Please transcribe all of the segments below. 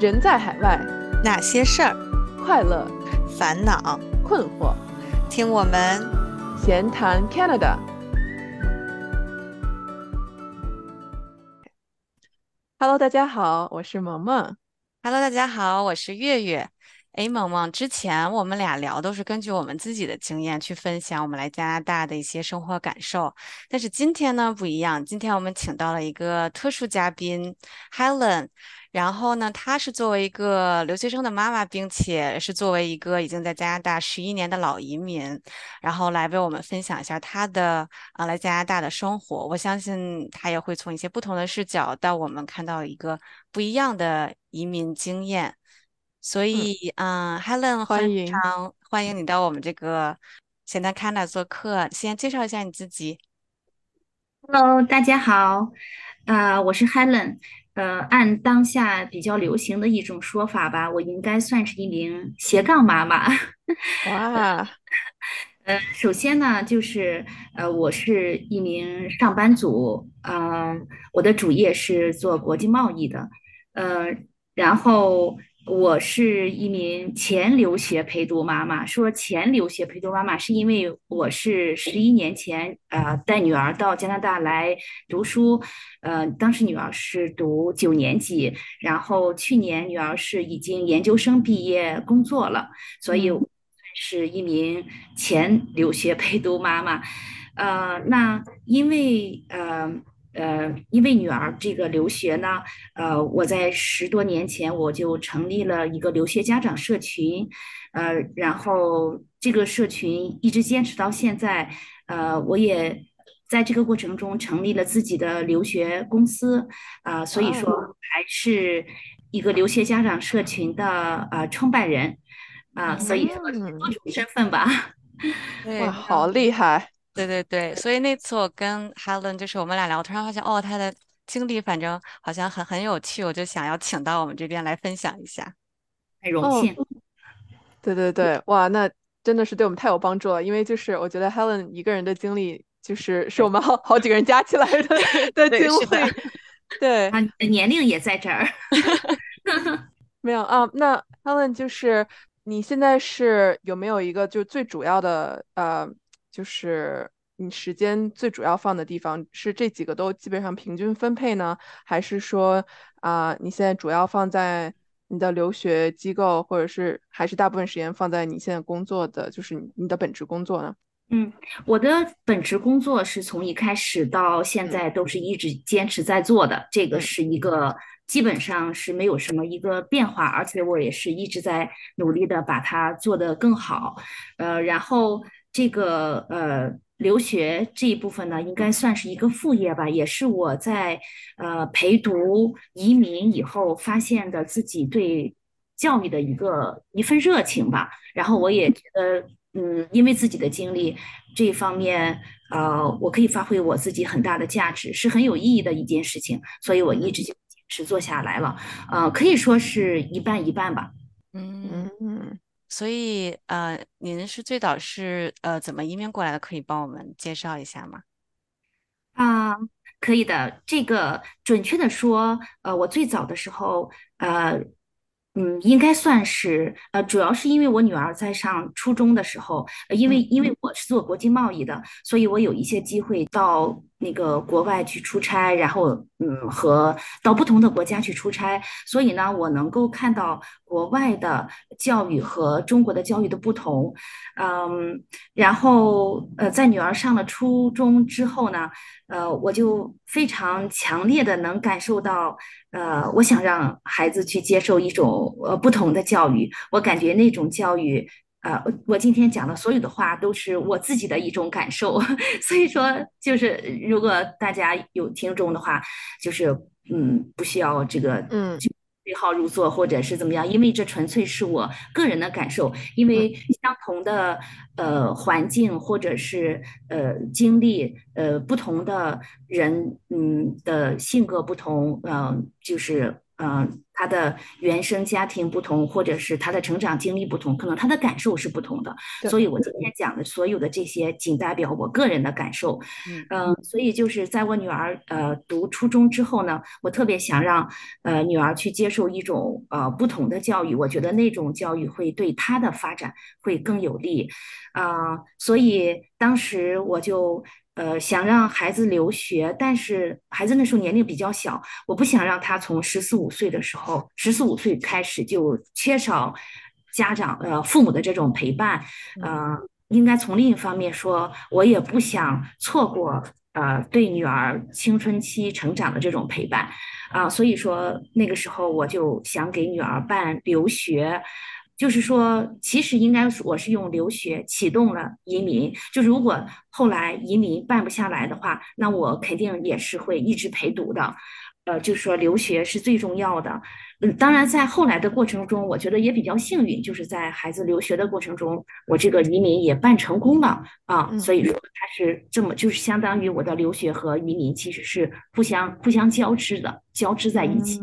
人在海外，哪些事儿？快乐、烦恼、困惑，听我们闲谈 Canada。Hello，大家好，我是萌萌。Hello，大家好，我是月月。哎，萌萌，之前我们俩聊都是根据我们自己的经验去分享我们来加拿大的一些生活感受，但是今天呢不一样，今天我们请到了一个特殊嘉宾 Helen，然后呢，她是作为一个留学生的妈妈，并且是作为一个已经在加拿大十一年的老移民，然后来为我们分享一下她的啊来加拿大的生活。我相信她也会从一些不同的视角带我们看到一个不一样的移民经验。所以，嗯，Helen，欢迎欢迎你到我们这个咸蛋 Canada 做客。先介绍一下你自己。Hello，大家好，呃，我是 Helen，呃，按当下比较流行的一种说法吧，我应该算是一名斜杠妈妈。哇，呃，首先呢，就是呃，我是一名上班族，嗯、我的主业是做国际贸易的，呃，然后我是一名前留学陪读妈妈。说前留学陪读妈妈，是因为我是十一年前呃带女儿到加拿大来读书，呃，当时女儿是读九年级，然后去年女儿是已经研究生毕业工作了，所以嗯是一名前留学陪读妈妈。呃，那因为呃呃，因为女儿这个留学呢，呃，我在十多年前我就成立了一个留学家长社群，呃，然后这个社群一直坚持到现在，呃，我也在这个过程中成立了自己的留学公司，啊、所以说还是一个留学家长社群的呃创办人，啊、所以说嗯多种身份吧。哇，好厉害！对对对，所以那次我跟 Helen 就是我们俩聊，我突然发现哦，她的经历反正好像很很有趣，我就想要请到我们这边来分享一下。很荣幸。对对对，哇，那真的是对我们太有帮助了，因为就是我觉得 Helen 一个人的经历，就是是我们好好几个人加起来的经历。对，年龄也在这儿。没有啊，那 Helen 就是你现在是有没有一个就最主要的呃，就是你时间最主要放的地方是这几个都基本上平均分配呢，还是说啊、你现在主要放在你的留学机构，或者是还是大部分时间放在你现在工作的就是你你的本职工作呢？嗯，我的本职工作是从一开始到现在都是一直坚持在做的，这个嗯是一个基本上是没有什么一个变化，而且我也是一直在努力的把它做得更好。呃，然后这个呃留学这一部分呢，应该算是一个副业吧，也是我在呃陪读移民以后发现的自己对教育的一个一份热情吧。然后我也觉得，嗯，因为自己的经历这一方面，呃，我可以发挥我自己很大的价值，是很有意义的一件事情，所以我一直就坚持做下来了。呃，可以说是一半一半吧。嗯，嗯，所以呃，您是最早是呃怎么移民过来的？可以帮我们介绍一下吗？啊，可以的。这个准确的说，呃，我最早的时候，呃，嗯，应该算是，呃，主要是因为我女儿在上初中的时候，呃因为因为我是做国际贸易的，所以我有一些机会到那个国外去出差，然后嗯，和到不同的国家去出差，所以呢，我能够看到国外的教育和中国的教育的不同，嗯，然后呃，在女儿上了初中之后呢。呃，我就非常强烈的能感受到，呃，我想让孩子去接受一种呃不同的教育，我感觉那种教育，呃，我今天讲的所有的话都是我自己的一种感受，所以说就是如果大家有听众的话，就是嗯，不需要这个嗯对号入座或者是怎么样，因为这纯粹是我个人的感受，因为相同的呃环境或者是呃经历，呃不同的人，嗯的性格不同，嗯、就是嗯，他的原生家庭不同，或者是他的成长经历不同，可能他的感受是不同的。所以我今天讲的所有的这些，仅代表我个人的感受。嗯，所以就是在我女儿呃读初中之后呢，我特别想让呃女儿去接受一种呃不同的教育，我觉得那种教育会对她的发展会更有利。啊，所以当时我就。呃，想让孩子留学，但是孩子那时候年龄比较小，我不想让他从十四五岁的时候，十四五岁开始就缺少家长呃父母的这种陪伴。呃，应该从另一方面说，我也不想错过呃对女儿青春期成长的这种陪伴啊，所以说那个时候我就想给女儿办留学。就是说，其实应该我是用留学启动了移民。就是如果后来移民办不下来的话，那我肯定也是会一直陪读的。呃，就是说留学是最重要的。嗯，当然在后来的过程中，我觉得也比较幸运，就是在孩子留学的过程中，我这个移民也办成功了啊。所以说它是这么，就是相当于我的留学和移民其实是互相互相交织的，交织在一起。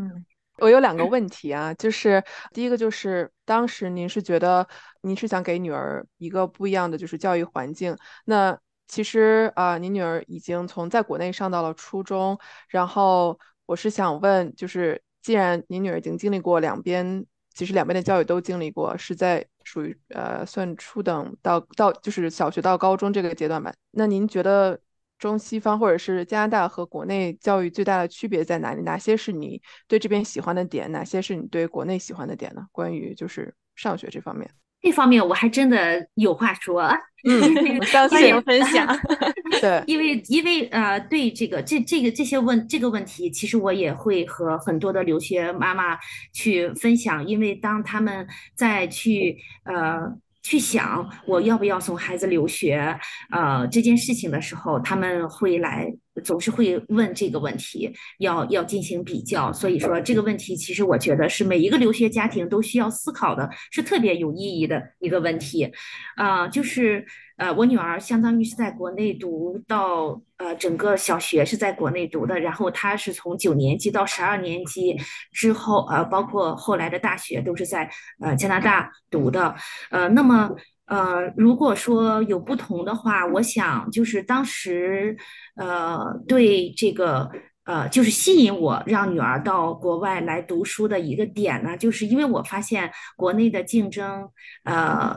我有两个问题啊，就是第一个就是当时您是觉得您是想给女儿一个不一样的就是教育环境，那其实啊，您女儿已经从在国内上到了初中，然后我是想问，就是既然您女儿已经经历过两边，其实两边的教育都经历过，是在属于呃算初等到到就是小学到高中这个阶段吧，那您觉得？中西方或者是加拿大和国内教育最大的区别在哪里？哪些是你对这边喜欢的点？哪些是你对国内喜欢的点呢？关于就是上学这方面，这方面我还真的有话说。嗯，相信分享。对，因为因为呃，对这个这这个这些问这个问题，其实我也会和很多的留学妈妈去分享，因为当他们在去呃。去想我要不要送孩子留学，呃，这件事情的时候，他们会来，总是会问这个问题，要要进行比较。所以说这个问题，其实我觉得是每一个留学家庭都需要思考的，是特别有意义的一个问题，啊，就是。呃，我女儿相当于是在国内读到呃整个小学是在国内读的，然后她是从九年级到十二年级之后，呃，包括后来的大学都是在呃加拿大读的。呃，那么呃，如果说有不同的话，我想就是当时呃对这个呃就是吸引我让女儿到国外来读书的一个点呢，就是因为我发现国内的竞争呃。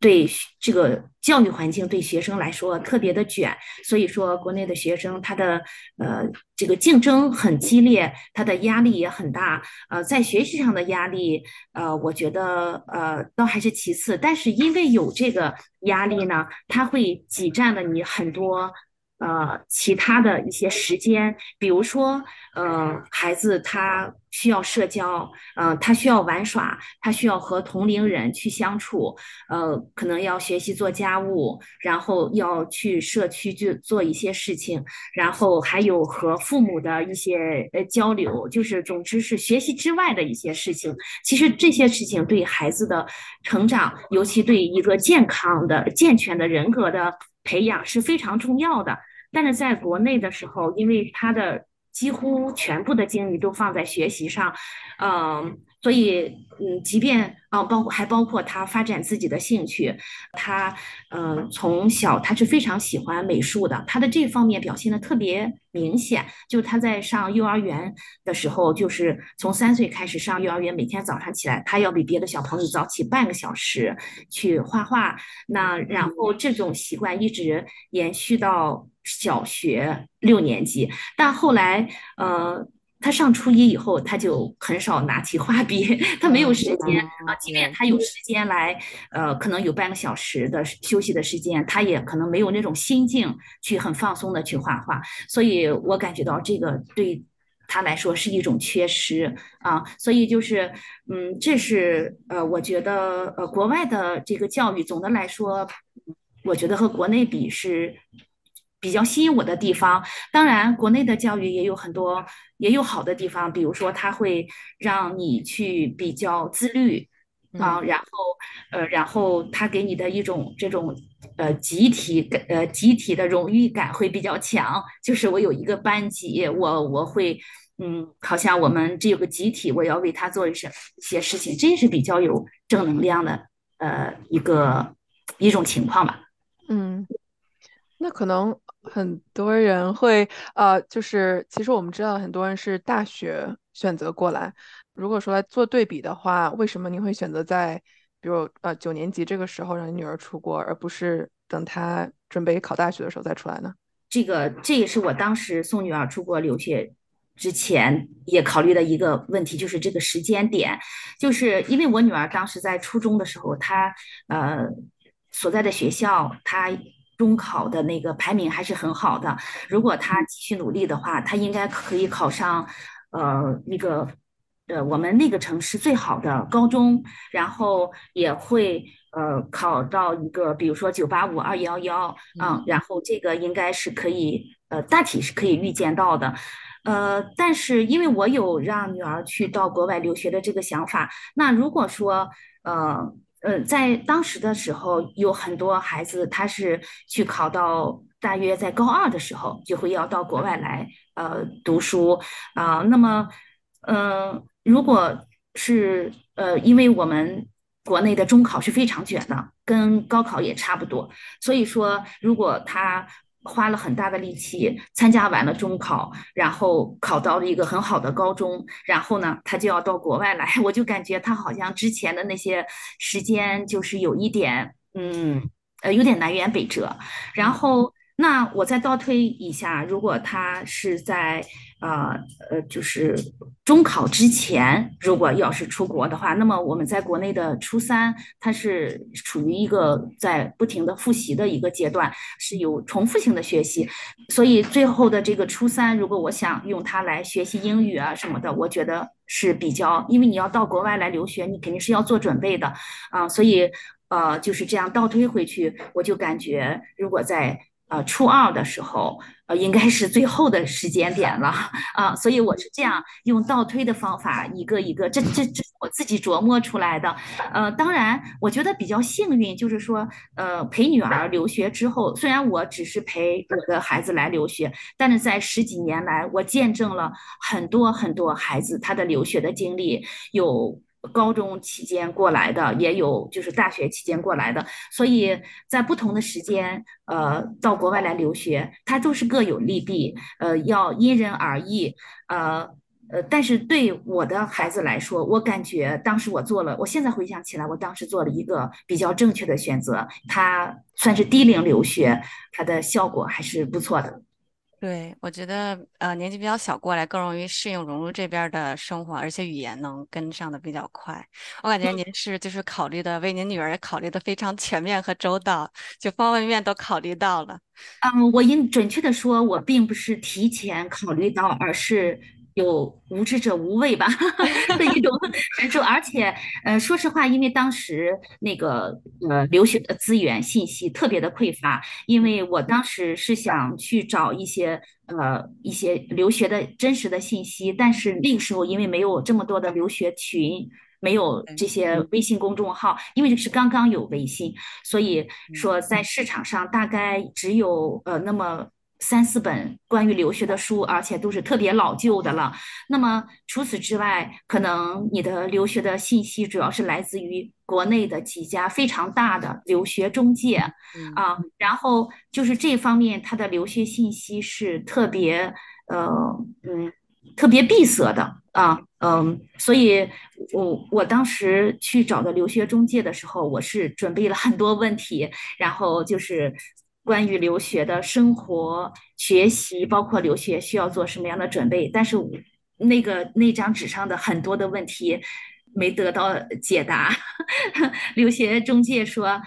对这个教育环境对学生来说特别的卷，所以说国内的学生他的呃这个竞争很激烈，他的压力也很大。呃，在学习上的压力，呃，我觉得呃倒还是其次，但是因为有这个压力呢，他会挤占了你很多。呃，其他的一些时间，比如说，呃，孩子他需要社交，呃，他需要玩耍，他需要和同龄人去相处，呃，可能要学习做家务，然后要去社区去做一些事情，然后还有和父母的一些呃交流，就是总之是学习之外的一些事情。其实这些事情对孩子的成长，尤其对一个健康的、健全的人格的培养是非常重要的。但是在国内的时候，因为他的几乎全部的精力都放在学习上，嗯，所以嗯，即便啊，包括还包括他发展自己的兴趣，他嗯，从小他是非常喜欢美术的，他的这方面表现的特别明显。就他在上幼儿园的时候，就是从三岁开始上幼儿园，每天早上起来，他要比别的小朋友早起半个小时去画画。那然后这种习惯一直延续到。小学六年级，但后来，呃，他上初一以后，他就很少拿起画笔，他没有时间啊。即便他有时间来，呃，可能有半个小时的休息的时间，他也可能没有那种心境去很放松的去画画。所以我感觉到这个对他来说是一种缺失啊。所以就是，嗯，这是呃，我觉得呃，国外的这个教育总的来说，我觉得和国内比是。比较吸引我的地方，当然国内的教育也有很多也有好的地方，比如说它会让你去比较自律啊，然后呃，然后他给你的一种这种呃集体感呃集体的荣誉感会比较强，就是我有一个班级，我我会嗯，好像我们这有个集体，我要为他做一些一些事情，这是比较有正能量的呃一个一种情况吧。嗯，那可能很多人会呃，就是其实我们知道很多人是大学选择过来。如果说来做对比的话，为什么您会选择在比如呃九年级这个时候让你女儿出国，而不是等她准备考大学的时候再出来呢？这个这也是我当时送女儿出国留学。之前也考虑的一个问题就是这个时间点，就是因为我女儿当时在初中的时候，她呃所在的学校，她中考的那个排名还是很好的。如果他继续努力的话，他应该可以考上呃那个呃我们那个城市最好的高中，然后也会呃考到一个比如说九八五二幺幺嗯，然后这个应该是可以呃大体是可以预见到的。呃，但是因为我有让女儿去到国外留学的这个想法，那如果说，呃呃，在当时的时候，有很多孩子他是去考到大约在高二的时候就会要到国外来呃读书啊，那么，呃，如果是呃，因为我们国内的中考是非常卷的，跟高考也差不多，所以说如果他。花了很大的力气参加完了中考，然后考到了一个很好的高中，然后呢，他就要到国外来。我就感觉他好像之前的那些时间就是有一点，嗯，呃，有点南辕北辙。然后，那我再倒推一下，如果他是在。啊呃，就是中考之前，如果要是出国的话，那么我们在国内的初三，它是处于一个在不停的复习的一个阶段，是有重复性的学习，所以最后的这个初三，如果我想用它来学习英语啊什么的，我觉得是比较，因为你要到国外来留学，你肯定是要做准备的啊，所以呃就是这样倒推回去，我就感觉如果在。呃，初二的时候，呃，应该是最后的时间点了啊，所以我是这样用倒推的方法，一个一个，这这这我自己琢磨出来的。呃，当然，我觉得比较幸运，就是说，呃，陪女儿留学之后，虽然我只是陪我的孩子来留学，但是在十几年来，我见证了很多很多孩子他的留学的经历，有。高中期间过来的也有，就是大学期间过来的，所以在不同的时间，呃，到国外来留学，它都是各有利弊，呃，要因人而异，呃呃，但是对我的孩子来说，我感觉当时我做了，我现在回想起来，我当时做了一个比较正确的选择，他算是低龄留学，它的效果还是不错的。对，我觉得呃年纪比较小过来更容易适应融入这边的生活，而且语言能跟上的比较快。我感觉您是就是考虑的为您女儿考虑的非常全面和周到，就方方面面都考虑到了。嗯，我应准确的说，我并不是提前考虑到，而是。有无知者无畏吧 的一种感受，而且，呃，说实话，因为当时那个呃留学的资源信息特别的匮乏，因为我当时是想去找一些呃一些留学的真实的信息，但是那个时候因为没有这么多的留学群，没有这些微信公众号，因为是刚刚有微信，所以说在市场上大概只有呃那么。三四本关于留学的书，而且都是特别老旧的了。那么除此之外，可能你的留学的信息主要是来自于国内的几家非常大的留学中介啊。然后就是这方面，它的留学信息是特别呃嗯特别闭塞的啊嗯。所以我我当时去找的留学中介的时候，我是准备了很多问题，然后就是。关于留学的生活、学习，包括留学需要做什么样的准备，但是那个那张纸上的很多的问题没得到解答。留学中介说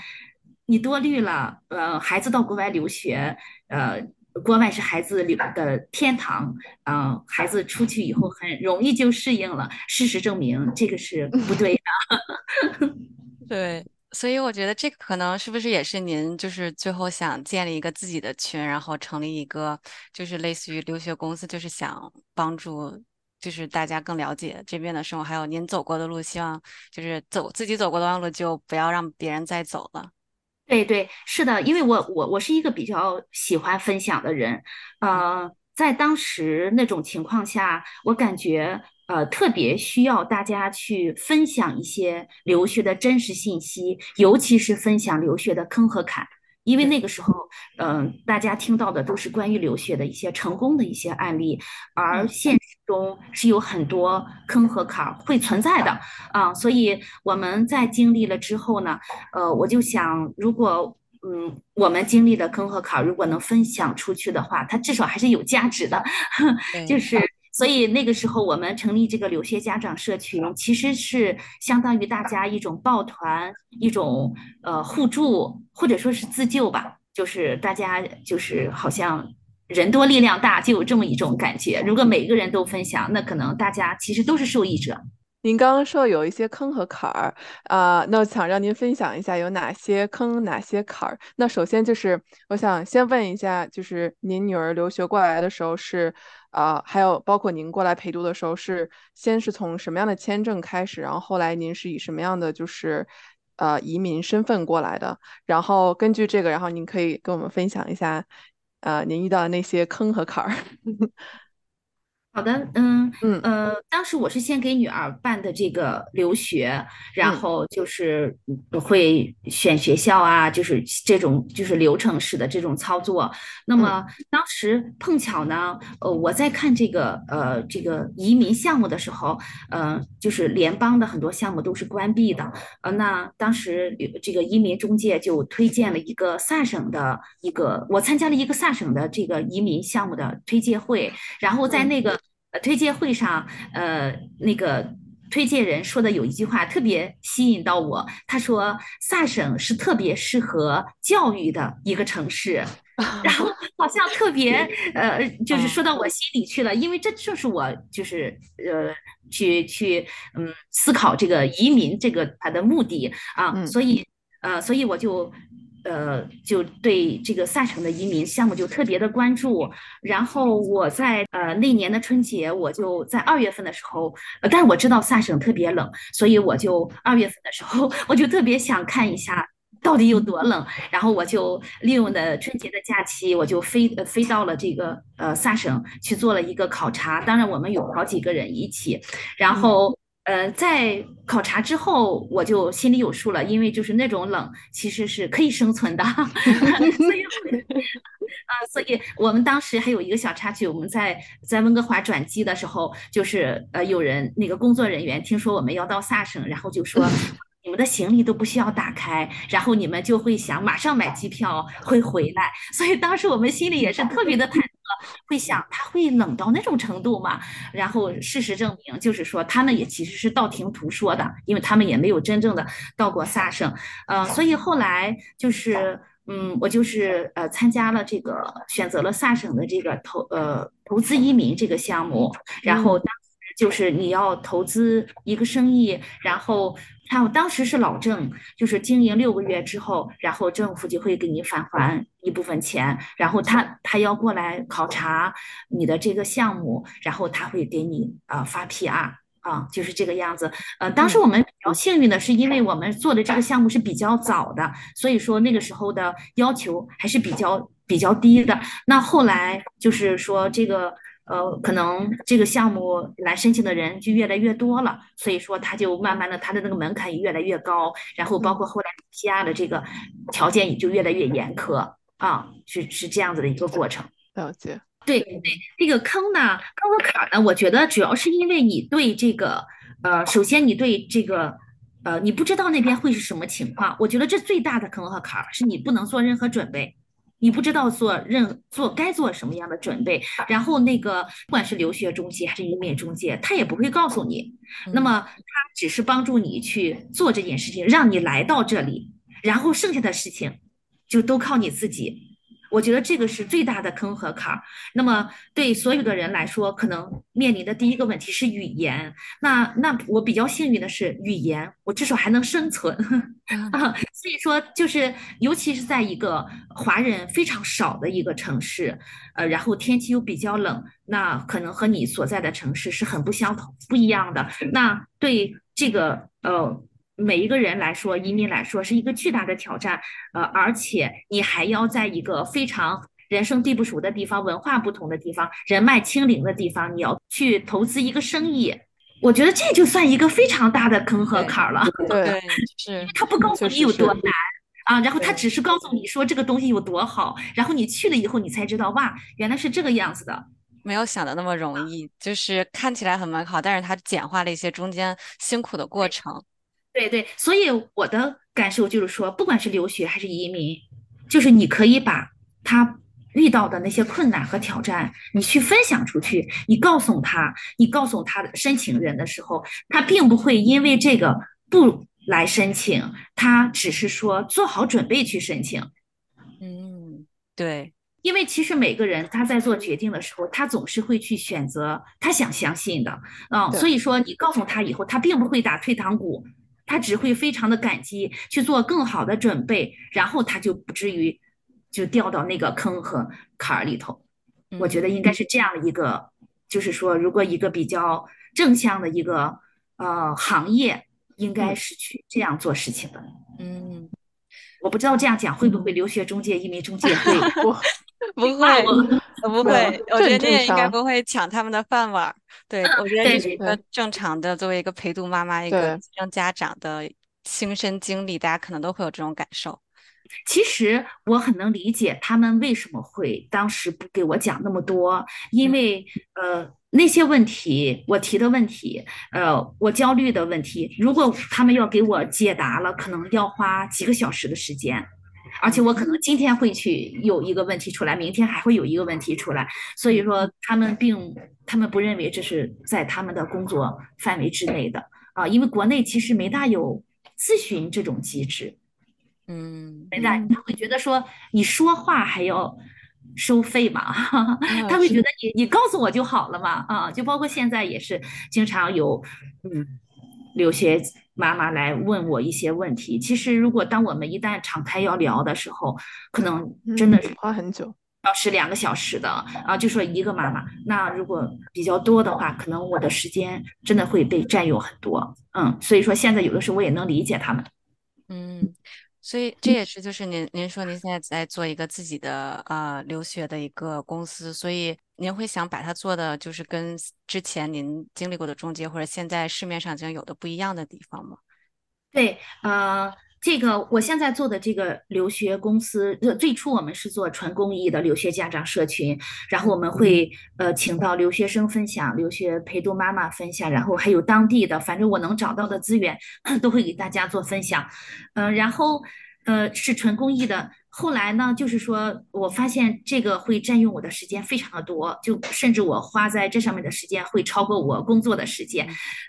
你多虑了，呃，孩子到国外留学，呃，国外是孩子留的天堂，嗯，孩子出去以后很容易就适应了。事实证明这个是不对的。对。所以我觉得这个可能是不是也是您就是最后想建立一个自己的群，然后成立一个就是类似于留学公司，就是想帮助就是大家更了解这边的生活，还有您走过的路，希望就是走自己走过的弯路就不要让别人再走了。对对，是的，因为我我我是一个比较喜欢分享的人，呃。在当时那种情况下，我感觉呃特别需要大家去分享一些留学的真实信息，尤其是分享留学的坑和坎。因为那个时候，嗯，大家听到的都是关于留学的一些成功的一些案例，而现实中是有很多坑和坎会存在的啊。所以我们在经历了之后呢，呃，我就想，如果嗯我们经历的坑和坎如果能分享出去的话，它至少还是有价值的，就是。所以那个时候，我们成立这个留学家长社群，其实是相当于大家一种抱团、一种呃互助，或者说是自救吧。就是大家就是好像人多力量大，就有这么一种感觉。如果每个人都分享，那可能大家其实都是受益者。您刚刚说有一些坑和坎儿啊，那我想让您分享一下有哪些坑、哪些坎儿。那首先就是我想先问一下，就是您女儿留学过来的时候是啊，还有包括您过来陪读的时候是先是从什么样的签证开始，然后后来您是以什么样的就是呃移民身份过来的？然后根据这个，然后您可以跟我们分享一下呃您遇到的那些坑和坎儿。好的，嗯嗯呃，当时我是先给女儿办的这个留学，然后就是会选学校啊，就是这种就是流程式的这种操作。那么当时碰巧呢，呃，我在看这个呃这个移民项目的时候，呃，就是联邦的很多项目都是关闭的，呃，那当时这个移民中介就推荐了一个萨省的一个，我参加了一个萨省的这个移民项目的推介会，然后在那个。呃，推介会上，呃，那个推荐人说的有一句话特别吸引到我。他说，萨省是特别适合教育的一个城市，然后好像特别，呃，就是说到我心里去了。因为这就是我，就是呃，去去，嗯，思考这个移民这个它的目的啊，所以，呃，所以我就。呃，就对这个萨省的移民项目就特别的关注。然后我在呃那年的春节，我就在二月份的时候，但是我知道萨省特别冷，所以我就二月份的时候，我就特别想看一下到底有多冷。然后我就利用的春节的假期，我就飞呃飞到了这个呃萨省去做了一个考察。当然我们有好几个人一起，然后。呃，在考察之后，我就心里有数了，因为就是那种冷，其实是可以生存的。所以，啊，所以我们当时还有一个小插曲，我们在在温哥华转机的时候，就是呃，有人那个工作人员听说我们要到萨省，然后就说 你们的行李都不需要打开，然后你们就会想马上买机票会回来。所以当时我们心里也是特别的忐忑。会想他会冷到那种程度吗？然后事实证明，就是说他们也其实是道听途说的，因为他们也没有真正的到过萨省。呃，所以后来就是，嗯，我就是呃参加了这个选择了萨省的这个投呃投资移民这个项目，然后就是你要投资一个生意，然后。他当时是老郑，就是经营六个月之后，然后政府就会给你返还一部分钱，然后他他要过来考察你的这个项目，然后他会给你啊发 PR 啊，就是这个样子。呃，当时我们比较幸运的是，因为我们做的这个项目是比较早的，所以说那个时候的要求还是比较比较低的。那后来就是说这个。呃，可能这个项目来申请的人就越来越多了，所以说他就慢慢的他的那个门槛也越来越高，然后包括后来 PR 的这个条件也就越来越严苛啊，是是这样子的一个过程。了解。对对，这个坑呢，坑和坎呢，我觉得主要是因为你对这个，呃，首先你对这个，呃，你不知道那边会是什么情况，我觉得这最大的坑和坎是你不能做任何准备。你不知道做任做该做什么样的准备，然后那个不管是留学中介还是移民中介，他也不会告诉你。那么他只是帮助你去做这件事情，让你来到这里，然后剩下的事情就都靠你自己。我觉得这个是最大的坑和坎儿。那么对所有的人来说，可能面临的第一个问题是语言。那那我比较幸运的是语言，我至少还能生存 啊。所以说，就是尤其是在一个华人非常少的一个城市，呃，然后天气又比较冷，那可能和你所在的城市是很不相同、不一样的。那对这个呃。每一个人来说，移民来说是一个巨大的挑战，呃，而且你还要在一个非常人生地不熟的地方，文化不同的地方，人脉清零的地方，你要去投资一个生意，我觉得这就算一个非常大的坑和坎儿了。对，是他不告诉你有多难啊，然后他只是告诉你说这个东西有多好，然后你去了以后，你才知道哇，原来是这个样子的。没有想的那么容易，就是看起来很美好，但是它简化了一些中间辛苦的过程。对对，所以我的感受就是说，不管是留学还是移民，就是你可以把他遇到的那些困难和挑战，你去分享出去，你告诉他，你告诉他的申请人的时候，他并不会因为这个不来申请，他只是说做好准备去申请。嗯，对。因为其实每个人他在做决定的时候，他总是会去选择他想相信的，嗯，所以说你告诉他以后，他并不会打退堂鼓，他只会非常的感激，去做更好的准备，然后他就不至于就掉到那个坑和坎儿里头。我觉得应该是这样的一个，就是说，如果一个比较正向的一个呃行业，应该是去这样做事情的。嗯，我不知道这样讲会不会留学中介、移民中介会。不会，不会，我觉得这也应该不会抢他们的饭碗。对，我觉得这是一个正常的，作为一个陪读妈妈、一个当家长的亲身经历，大家可能都会有这种感受。其实我很能理解他们为什么会当时不给我讲那么多，因为呃那些问题我提的问题，呃我焦虑的问题，如果他们要给我解答了，可能要花几个小时的时间。而且我可能今天会去有一个问题出来，明天还会有一个问题出来，所以说他们并他们不认为这是在他们的工作范围之内的。啊，因为国内其实没大有咨询这种机制，嗯，没大，他会觉得说你说话还要收费嘛，他会觉得你你告诉我就好了嘛，啊，就包括现在也是经常有嗯。留学。妈妈来问我一些问题，其实如果当我们一旦敞开要聊的时候，可能真的是花很久，要是两个小时的啊，就说一个妈妈，那如果比较多的话，可能我的时间真的会被占用很多，嗯，所以说现在有的时候我也能理解他们，嗯。所以这也是，就是您您说您现在在做一个自己的呃留学的一个公司，所以您会想把它做的就是跟之前您经历过的中介或者现在市面上已经有的不一样的地方吗？对，呃。这个我现在做的这个留学公司，最初我们是做纯公益的留学家长社群，然后我们会呃请到留学生分享，留学陪读妈妈分享，然后还有当地的，反正我能找到的资源 都会给大家做分享，嗯，然后呃是纯公益的。后来呢，就是说我发现这个会占用我的时间非常的多，就甚至我花在这上面的时间会超过我工作的时间，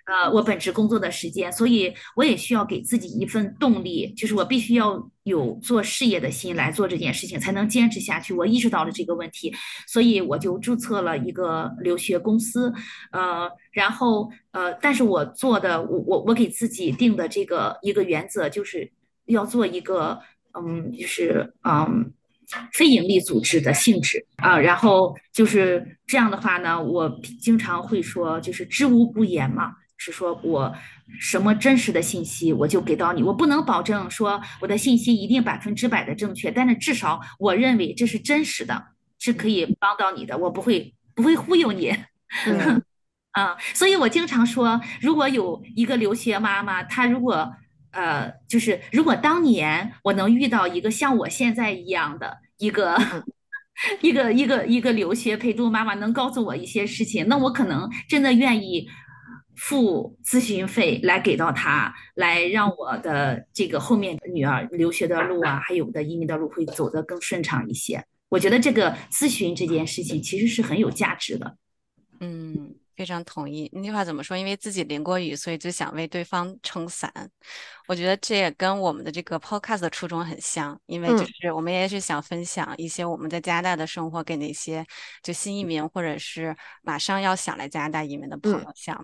呃，我本职工作的时间，所以我也需要给自己一份动力，就是我必须要有做事业的心来做这件事情，才能坚持下去。我意识到了这个问题，所以我就注册了一个留学公司，呃，然后呃，但是我做的，我我我给自己定的这个一个原则就是要做一个。嗯，就是嗯，非盈利组织的性质啊，然后就是这样的话呢，我经常会说，就是知无不言嘛，是说我什么真实的信息我就给到你，我不能保证说我的信息一定百分之百的正确，但是至少我认为这是真实的，是可以帮到你的，我不会不会忽悠你。嗯，啊，所以我经常说，如果有一个留学妈妈，她如果。呃，就是如果当年我能遇到一个像我现在一样的一个 一个一个一个留学陪读妈妈，能告诉我一些事情，那我可能真的愿意付咨询费来给到他，来让我的这个后面女儿留学的路啊，还有的移民的路会走得更顺畅一些。我觉得这个咨询这件事情其实是很有价值的。嗯。非常同意那句话怎么说？因为自己淋过雨，所以就想为对方撑伞。我觉得这也跟我们的这个 podcast 的初衷很像，因为就是我们也是想分享一些我们在加拿大的生活，给那些就新移民或者是马上要想来加拿大移民的朋友，想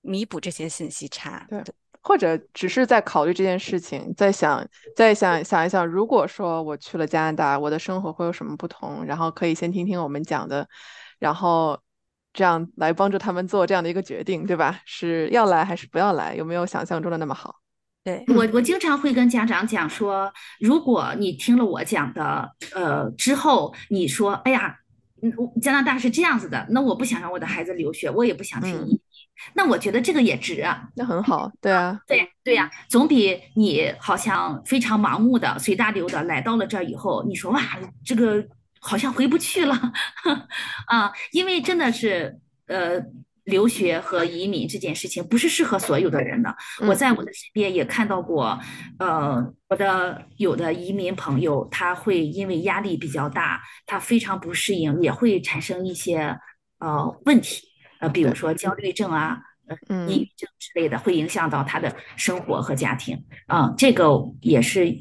弥补这些信息差。对，或者只是在考虑这件事情，在想，在想想一想，如果说我去了加拿大，我的生活会有什么不同？然后可以先听听我们讲的，然后。这样来帮助他们做这样的一个决定，对吧？是要来还是不要来？有没有想象中的那么好？对我，我经常会跟家长讲说，如果你听了我讲的，呃，之后你说，哎呀，嗯，加拿大是这样子的，那我不想让我的孩子留学，我也不想去移民，那我觉得这个也值啊。那很好，对啊，对对呀，总比你好像非常盲目的随大流的来到了这儿以后，你说哇，这个好像回不去了 啊，因为真的是，呃。留学和移民这件事情不是适合所有的人的。我在我的身边也看到过，呃，我的有的移民朋友，他会因为压力比较大，他非常不适应，也会产生一些呃问题，呃，比如说焦虑症啊，呃，抑郁症之类的，会影响到他的生活和家庭啊，这个也是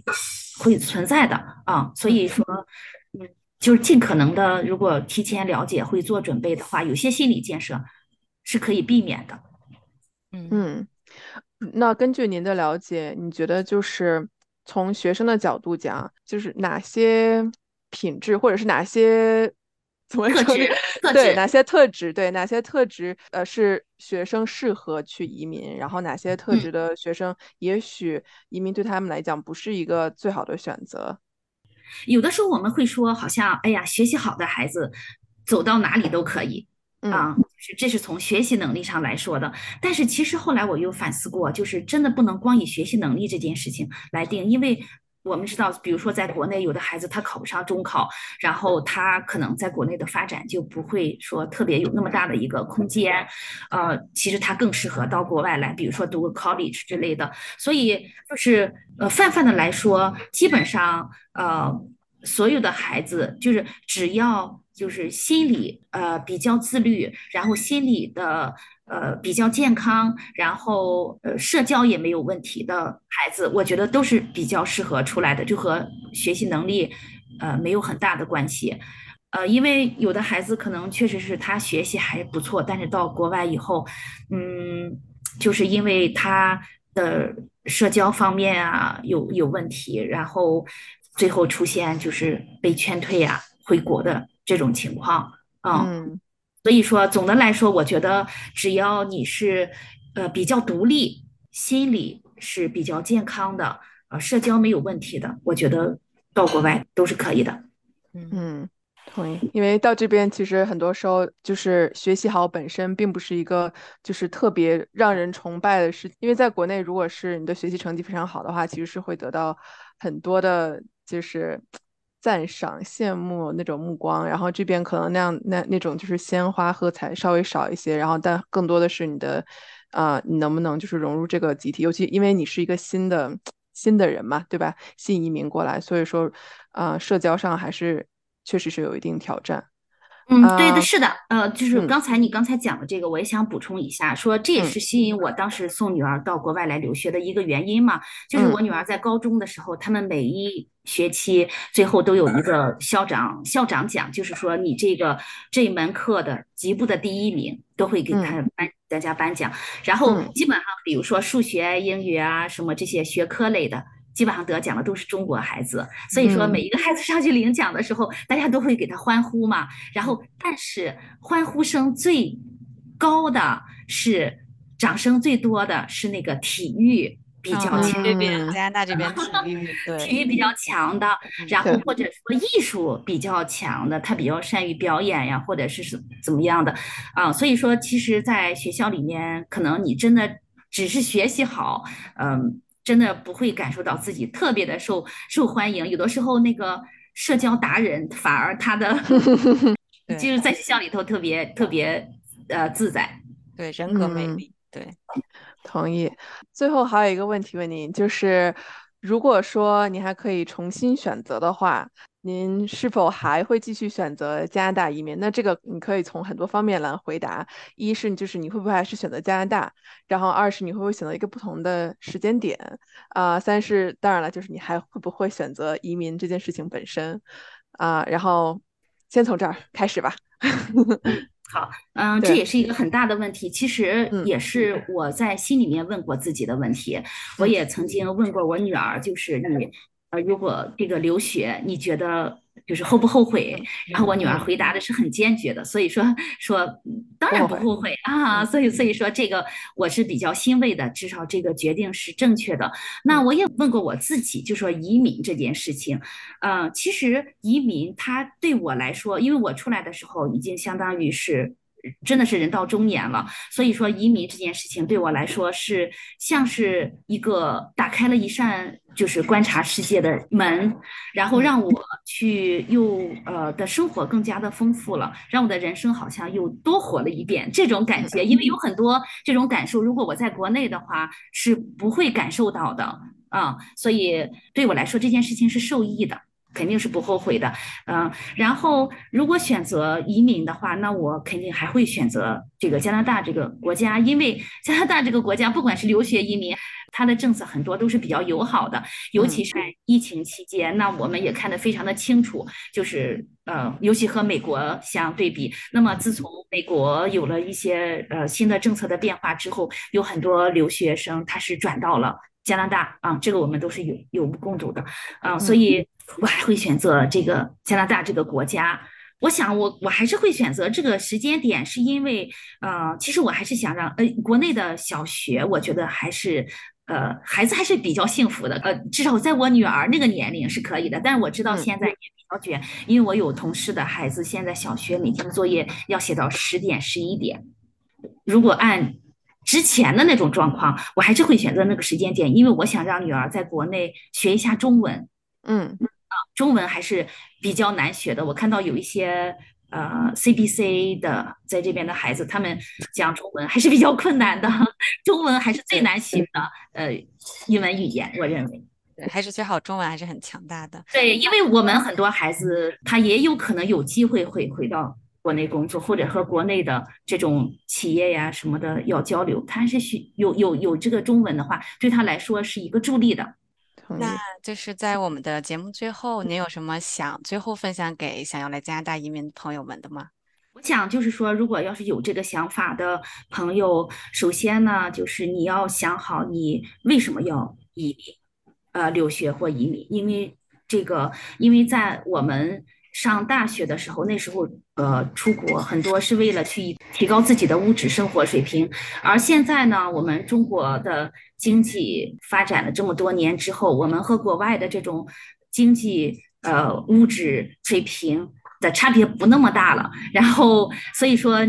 会存在的啊。所以说，嗯，就是尽可能的，如果提前了解，会做准备的话，有些心理建设。是可以避免的，嗯，那根据您的了解，你觉得就是从学生的角度讲，就是哪些品质或者是哪些怎么特质？对，哪些特质？对，哪些特质？呃，是学生适合去移民，然后哪些特质的学生也许移民对他们来讲不是一个最好的选择？有的时候我们会说，好像哎呀，学习好的孩子走到哪里都可以。啊，是这是从学习能力上来说的，但是其实后来我又反思过，就是真的不能光以学习能力这件事情来定，因为我们知道，比如说在国内有的孩子他考不上中考，然后他可能在国内的发展就不会说特别有那么大的一个空间，呃，其实他更适合到国外来，比如说读个 college 之类的，所以就是呃泛泛的来说，基本上呃所有的孩子就是只要。就是心理呃比较自律，然后心理的呃比较健康，然后呃社交也没有问题的孩子，我觉得都是比较适合出来的，就和学习能力呃没有很大的关系。呃，因为有的孩子可能确实是他学习还不错，但是到国外以后，嗯，就是因为他的社交方面啊有有问题，然后最后出现就是被劝退呀回国的。这种情况，嗯，所以说总的来说，我觉得只要你是呃比较独立，心理是比较健康的，呃，社交没有问题的，我觉得到国外都是可以的。嗯，同意。因为到这边其实很多时候就是学习好本身并不是一个就是特别让人崇拜的事，因为在国内如果是你的学习成绩非常好的话，其实是会得到很多的，就是。赞赏、羡慕那种目光，然后这边可能那样那那种就是鲜花喝彩稍微少一些，然后但更多的是你的，啊，你能不能就是融入这个集体？尤其因为你是一个新的新的人嘛，对吧？新移民过来，所以说，啊，社交上还是确实是有一定挑战。嗯，对的，是的，呃，就是刚才你刚才讲的这个，我也想补充一下，说这也是吸引我当时送女儿到国外来留学的一个原因嘛，就是我女儿在高中的时候，他们每一学期最后都有一个校长校长奖，就是说你这个这门课的级部的第一名都会给他颁大家颁奖，然后基本上比如说数学、英语啊什么这些学科类的。基本上得奖的都是中国孩子，所以说每一个孩子上去领奖的时候，大家都会给他欢呼嘛。然后，但是欢呼声最高的是，掌声最多的是那个体育比较强，这边加拿大这边体 育对体育比较强的，然后或者说艺术比较强的，他比较善于表演呀，或者是怎怎么样的啊。所以说，其实，在学校里面，可能你真的只是学习好，嗯。真的不会感受到自己特别的受受欢迎，有的时候那个社交达人反而他的 就是在学校里头特别特别呃自在，对人格魅力，对，同意。最后还有一个问题问您，就是如果说你还可以重新选择的话。您是否还会继续选择加拿大移民？那这个你可以从很多方面来回答。一是就是你会不会还是选择加拿大？然后二是你会不会选择一个不同的时间点？啊，三是当然了，就是你还会不会选择移民这件事情本身？啊，然后先从这儿开始吧。好，嗯，这也是一个很大的问题，其实也是我在心里面问过自己的问题。我也曾经问过我女儿，就是你。呃，如果这个留学，你觉得就是后不后悔？然后我女儿回答的是很坚决的，所以说说当然不后悔啊。所以所以说这个我是比较欣慰的，至少这个决定是正确的。那我也问过我自己，就说移民这件事情，嗯，其实移民它对我来说，因为我出来的时候已经相当于是。真的是人到中年了，所以说移民这件事情对我来说是像是一个打开了一扇就是观察世界的门，然后让我去又呃的生活更加的丰富了，让我的人生好像又多活了一遍这种感觉。因为有很多这种感受，如果我在国内的话是不会感受到的啊，所以对我来说这件事情是受益的。肯定是不后悔的，嗯，然后如果选择移民的话，那我肯定还会选择这个加拿大这个国家，因为 加拿大这个国家不管是留学移民，它的政策很多都是比较友好的，尤其是在疫情期间，那我们也看得非常的清楚，就是呃，尤其和美国相对比，那么自从美国有了一些呃新的政策的变化之后，有很多留学生他是转到了加拿大啊，这个我们都是有有目共睹的。啊，所以。我还会选择这个加拿大这个国家。我想，我我还是会选择这个时间点，是因为，呃，其实我还是想让，呃，国内的小学，我觉得还是，呃，孩子还是比较幸福的，呃，至少在我女儿那个年龄是可以的。但是我知道现在也比较卷，因为我有同事的孩子现在小学每天作业要写到十点十一点。如果按之前的那种状况，我还是会选择那个时间点，因为我想让女儿在国内学一下中文。嗯。中文还是比较难学的。我看到有一些呃 CBC 的在这边的孩子，他们讲中文还是比较困难的。中文还是最难学的呃英文语言，我认为。对，还是学好中文还是很强大的。对，因为我们很多孩子他也有可能有机会会回到国内工作，或者和国内的这种企业呀什么的要交流，他是需有有有这个中文的话，对他来说是一个助力的。那就是在我们的节目最后，您有什么想最后分享给想要来加拿大移民朋友们的吗？我想就是说，如果要是有这个想法的朋友，首先呢，就是你要想好你为什么要移民，呃，留学或移民，因为这个，因为在我们。上大学的时候，那时候呃出国很多是为了去提高自己的物质生活水平，而现在呢，我们中国的经济发展了这么多年之后，我们和国外的这种经济呃物质水平。的差别不那么大了，然后所以说，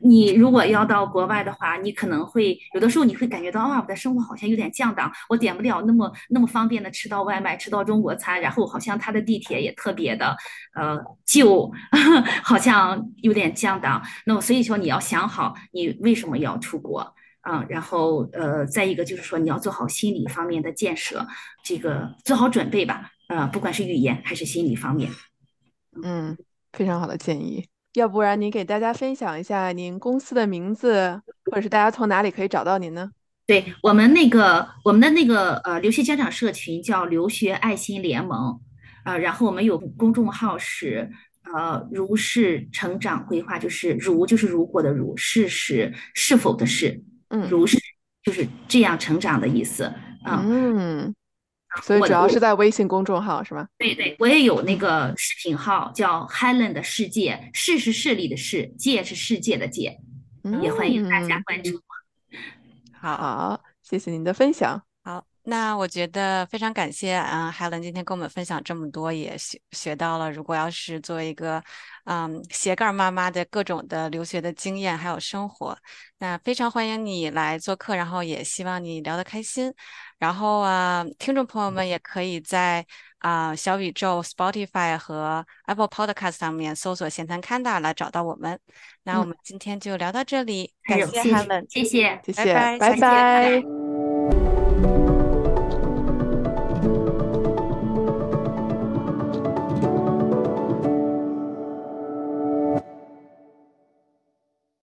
你如果要到国外的话，你可能会有的时候你会感觉到啊，我的生活好像有点降档，我点不了那么那么方便的吃到外卖，吃到中国餐，然后好像它的地铁也特别的呃旧，好像有点降档。那么所以说你要想好你为什么要出国啊，然后呃再一个就是说你要做好心理方面的建设，这个做好准备吧，呃不管是语言还是心理方面。嗯，非常好的建议。要不然您给大家分享一下您公司的名字，或者是大家从哪里可以找到您呢？对我们那个我们的那个呃留学家长社群叫留学爱心联盟，呃，然后我们有公众号是呃如是成长规划，就是如就是如果的如是是是否的是，嗯，如是就是这样成长的意思，嗯。所以主要是在微信公众号是吗？对对，我也有那个视频号，叫 Helen 的世界，世是势力的势，界是世界的界，也欢迎大家关注。好，谢谢您的分享。好，那我觉得非常感谢啊，Helen 今天跟我们分享这么多，也学学到了。如果要是作为一个嗯斜杠妈妈的各种的留学的经验还有生活，那非常欢迎你来做客，然后也希望你聊得开心。然后啊，听众朋友们也可以在啊小宇宙、Spotify 和 Apple Podcast 上面搜索“闲谈 Canada” 来找到我们。那我们今天就聊到这里，感谢他们，谢谢，谢谢，拜拜拜。